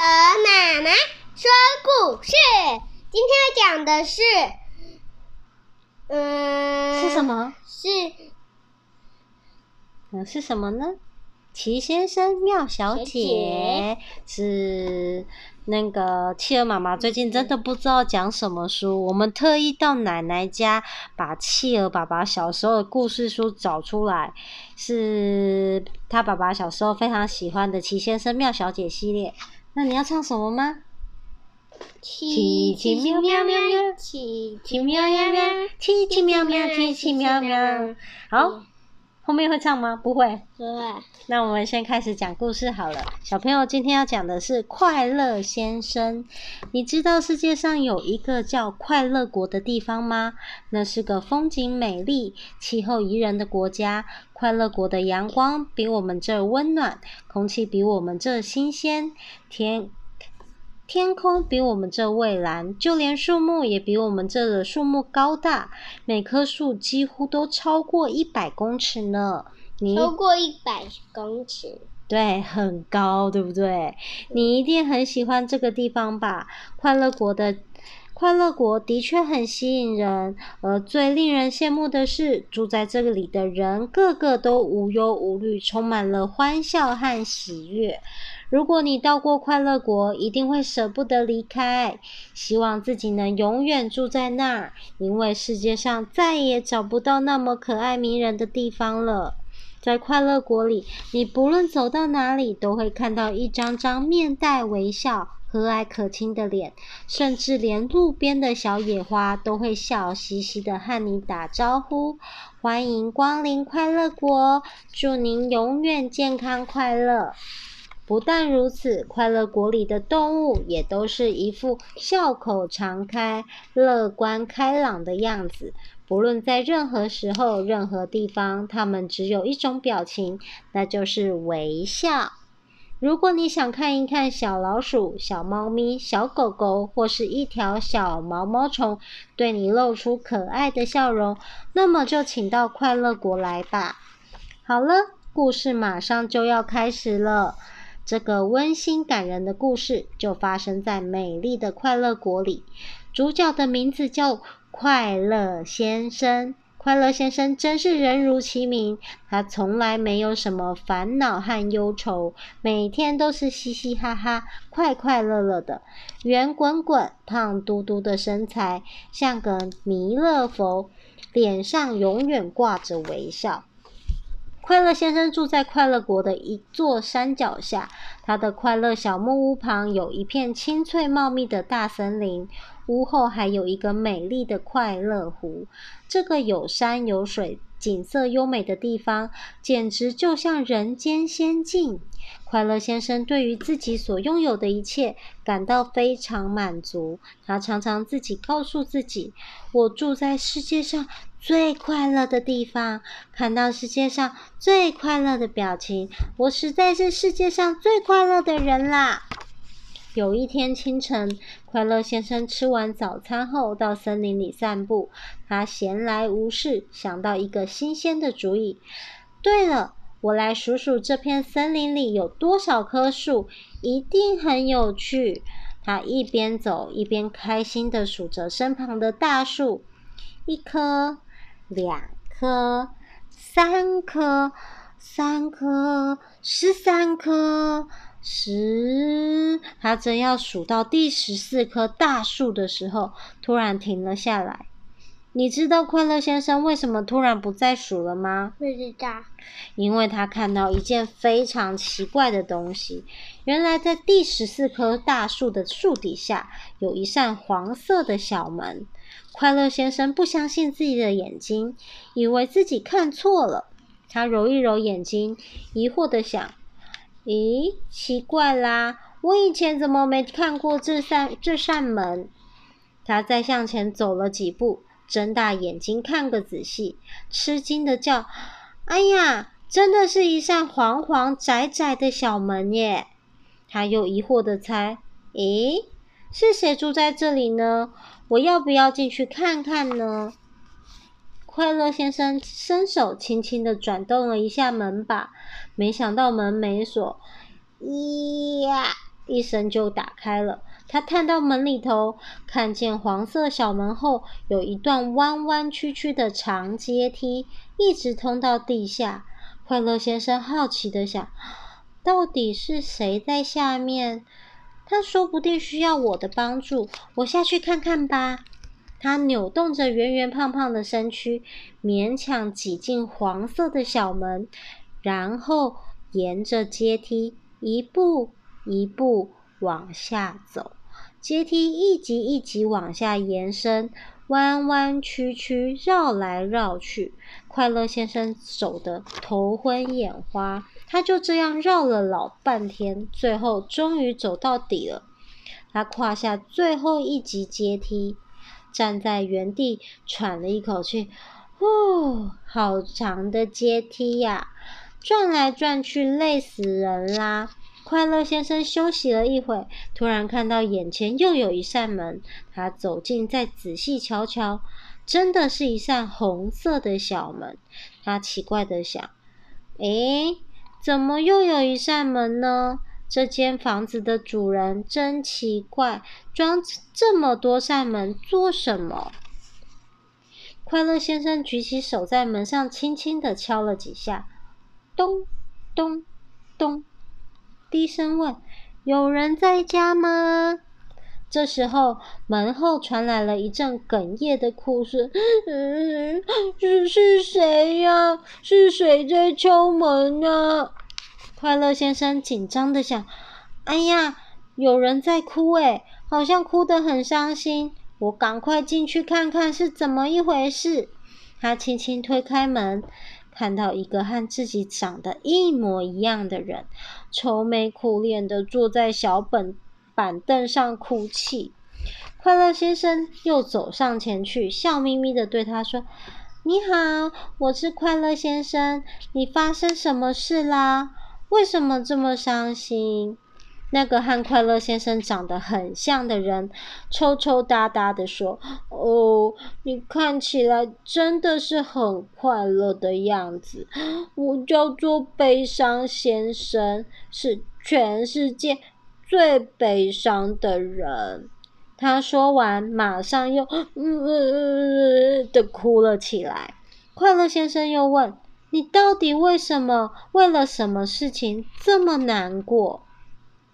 和妈妈说故事，今天要讲的是，嗯，是什么？是，嗯，是什么呢？齐先生妙小姐，姐是那个企鹅妈妈最近真的不知道讲什么书，我们特意到奶奶家把企鹅爸爸小时候的故事书找出来，是他爸爸小时候非常喜欢的齐先生妙小姐系列。那你要唱什么吗？奇奇妙妙妙妙，奇奇妙妙妙，奇奇妙妙，奇奇妙妙。好。后面会唱吗？不会。对。那我们先开始讲故事好了。小朋友，今天要讲的是快乐先生。你知道世界上有一个叫快乐国的地方吗？那是个风景美丽、气候宜人的国家。快乐国的阳光比我们这儿温暖，空气比我们这儿新鲜，天。天空比我们这蔚蓝，就连树木也比我们这的树木高大，每棵树几乎都超过一百公尺呢。你超过一百公尺？对，很高，对不对？你一定很喜欢这个地方吧？快乐国的快乐国的确很吸引人，而最令人羡慕的是，住在这里的人个个都无忧无虑，充满了欢笑和喜悦。如果你到过快乐国，一定会舍不得离开，希望自己能永远住在那儿，因为世界上再也找不到那么可爱迷人的地方了。在快乐国里，你不论走到哪里，都会看到一张张面带微笑、和蔼可亲的脸，甚至连路边的小野花都会笑嘻嘻的和你打招呼：“欢迎光临快乐国，祝您永远健康快乐。”不但如此，快乐国里的动物也都是一副笑口常开、乐观开朗的样子。不论在任何时候、任何地方，它们只有一种表情，那就是微笑。如果你想看一看小老鼠、小猫咪、小狗狗，或是一条小毛毛虫对你露出可爱的笑容，那么就请到快乐国来吧。好了，故事马上就要开始了。这个温馨感人的故事就发生在美丽的快乐国里。主角的名字叫快乐先生。快乐先生真是人如其名，他从来没有什么烦恼和忧愁，每天都是嘻嘻哈哈、快快乐乐的。圆滚滚、胖嘟嘟的身材像个弥勒佛，脸上永远挂着微笑。快乐先生住在快乐国的一座山脚下，他的快乐小木屋旁有一片青翠茂密的大森林，屋后还有一个美丽的快乐湖。这个有山有水，景色优美的地方，简直就像人间仙境。快乐先生对于自己所拥有的一切感到非常满足。他常常自己告诉自己：“我住在世界上最快乐的地方，看到世界上最快乐的表情，我实在是世界上最快乐的人啦！”有一天清晨，快乐先生吃完早餐后到森林里散步。他闲来无事，想到一个新鲜的主意。对了，我来数数这片森林里有多少棵树，一定很有趣。他一边走一边开心地数着身旁的大树：一棵、两棵、三棵、三棵、十三棵。十，他正要数到第十四棵大树的时候，突然停了下来。你知道快乐先生为什么突然不再数了吗？不知道。因为他看到一件非常奇怪的东西。原来在第十四棵大树的树底下，有一扇黄色的小门。快乐先生不相信自己的眼睛，以为自己看错了。他揉一揉眼睛，疑惑的想。咦，奇怪啦！我以前怎么没看过这扇这扇门？他再向前走了几步，睁大眼睛看个仔细，吃惊的叫：“哎呀，真的是一扇黄黄窄窄的小门耶！”他又疑惑的猜：“咦，是谁住在这里呢？我要不要进去看看呢？”快乐先生伸手轻轻的转动了一下门把，没想到门没锁。咿呀一声就打开了。他探到门里头，看见黄色小门后有一段弯弯曲曲的长阶梯，一直通到地下。快乐先生好奇地想：到底是谁在下面？他说不定需要我的帮助，我下去看看吧。他扭动着圆圆胖胖的身躯，勉强挤进黄色的小门，然后沿着阶梯一步一步往下走。阶梯一级一级往下延伸，弯弯曲曲，绕来绕去。快乐先生走得头昏眼花，他就这样绕了老半天，最后终于走到底了。他跨下最后一级阶梯，站在原地喘了一口气，呼，好长的阶梯呀，转来转去，累死人啦。快乐先生休息了一会，突然看到眼前又有一扇门。他走近，再仔细瞧瞧，真的是一扇红色的小门。他奇怪的想：“诶，怎么又有一扇门呢？这间房子的主人真奇怪，装这么多扇门做什么？”快乐先生举起手，在门上轻轻地敲了几下，咚咚咚。低声问：“有人在家吗？”这时候，门后传来了一阵哽咽的哭声：“嗯，是是谁呀？是谁在敲门呢？”快乐先生紧张的想：“哎呀，有人在哭诶，好像哭得很伤心。我赶快进去看看是怎么一回事。”他轻轻推开门。看到一个和自己长得一模一样的人，愁眉苦脸的坐在小本板凳上哭泣。快乐先生又走上前去，笑眯眯的对他说：“你好，我是快乐先生，你发生什么事啦？为什么这么伤心？”那个和快乐先生长得很像的人，抽抽搭搭的说：“哦，你看起来真的是很快乐的样子。我叫做悲伤先生，是全世界最悲伤的人。”他说完，马上又“嗯呃”的哭了起来。快乐先生又问：“你到底为什么？为了什么事情这么难过？”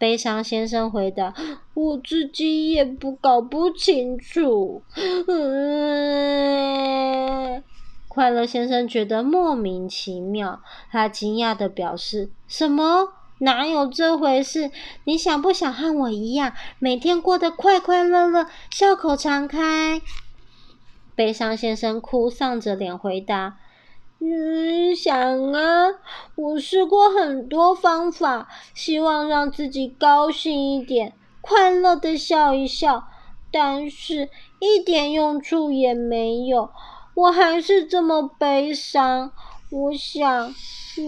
悲伤先生回答：“我自己也不搞不清楚。”嗯，快乐先生觉得莫名其妙，他惊讶的表示：“什么？哪有这回事？你想不想和我一样，每天过得快快乐乐，笑口常开？”悲伤先生哭丧着脸回答。嗯，想啊，我试过很多方法，希望让自己高兴一点，快乐的笑一笑，但是一点用处也没有，我还是这么悲伤。我想，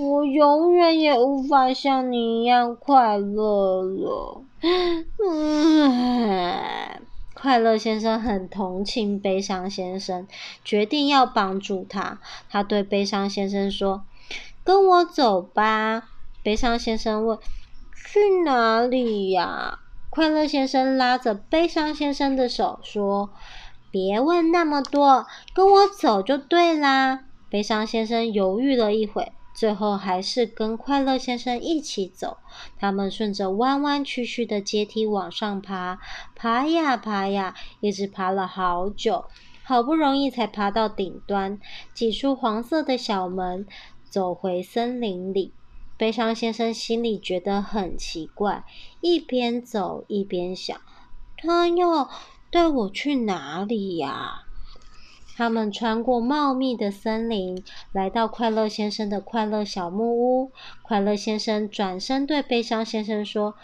我永远也无法像你一样快乐了。嗯。快乐先生很同情悲伤先生，决定要帮助他。他对悲伤先生说：“跟我走吧。”悲伤先生问：“去哪里呀？”快乐先生拉着悲伤先生的手说：“别问那么多，跟我走就对啦。”悲伤先生犹豫了一会。最后还是跟快乐先生一起走。他们顺着弯弯曲曲的阶梯往上爬，爬呀爬呀，一直爬了好久，好不容易才爬到顶端，挤出黄色的小门，走回森林里。悲伤先生心里觉得很奇怪，一边走一边想：他要带我去哪里呀？他们穿过茂密的森林，来到快乐先生的快乐小木屋。快乐先生转身对悲伤先生说：“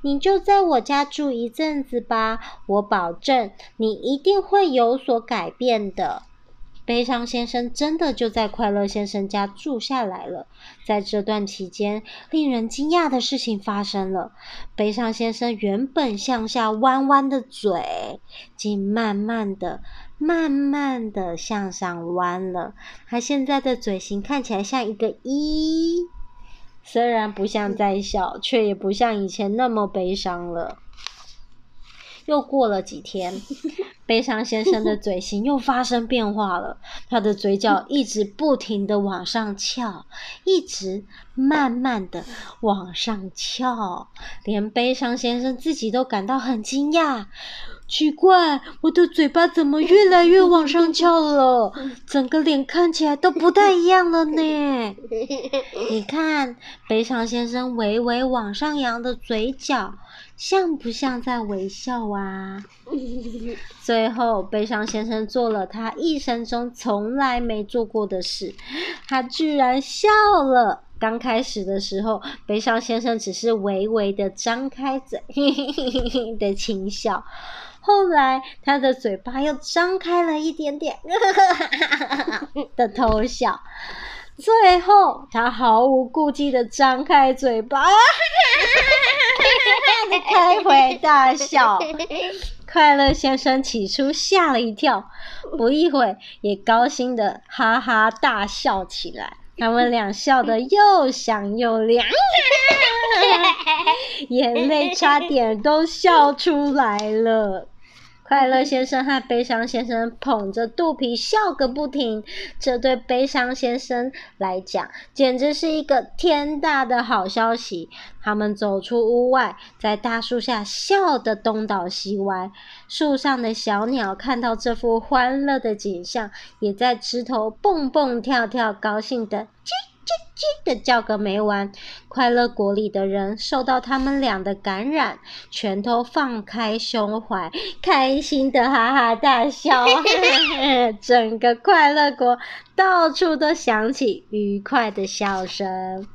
你就在我家住一阵子吧，我保证你一定会有所改变的。”悲伤先生真的就在快乐先生家住下来了。在这段期间，令人惊讶的事情发生了：悲伤先生原本向下弯弯的嘴，竟慢慢的。慢慢的向上弯了，他现在的嘴型看起来像一个一，虽然不像在笑，却也不像以前那么悲伤了。又过了几天，悲伤先生的嘴型又发生变化了，他的嘴角一直不停的往上翘，一直慢慢的往上翘，连悲伤先生自己都感到很惊讶。奇怪，我的嘴巴怎么越来越往上翘了？整个脸看起来都不太一样了呢。你看，悲伤先生微微往上扬的嘴角，像不像在微笑啊？最后，悲伤先生做了他一生中从来没做过的事，他居然笑了。刚开始的时候，悲伤先生只是微微的张开嘴，嘿嘿嘿嘿的轻笑。后来，他的嘴巴又张开了一点点，的偷笑。最后，他毫无顾忌的张开嘴巴，开怀大笑。快乐先生起初吓了一跳，不一会也高兴的哈哈大笑起来。他们俩笑得又响又亮，眼泪差点都笑出来了。快乐先生和悲伤先生捧着肚皮笑个不停，这对悲伤先生来讲简直是一个天大的好消息。他们走出屋外，在大树下笑得东倒西歪。树上的小鸟看到这幅欢乐的景象，也在枝头蹦蹦跳跳，高兴的叽的叫个没完，快乐国里的人受到他们俩的感染，全都放开胸怀，开心的哈哈大笑。整个快乐国到处都响起愉快的笑声。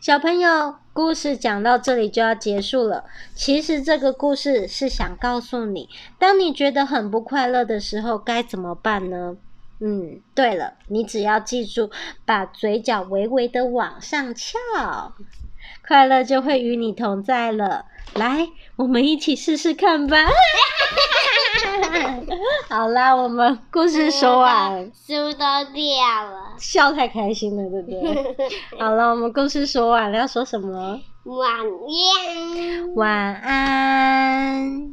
小朋友，故事讲到这里就要结束了。其实这个故事是想告诉你，当你觉得很不快乐的时候，该怎么办呢？嗯，对了，你只要记住，把嘴角微微的往上翘，快乐就会与你同在了。来，我们一起试试看吧。好啦，我们故事说完，书都掉了，笑太开心了，对不对？好了，我们故事说完了，要说什么？晚安。晚安。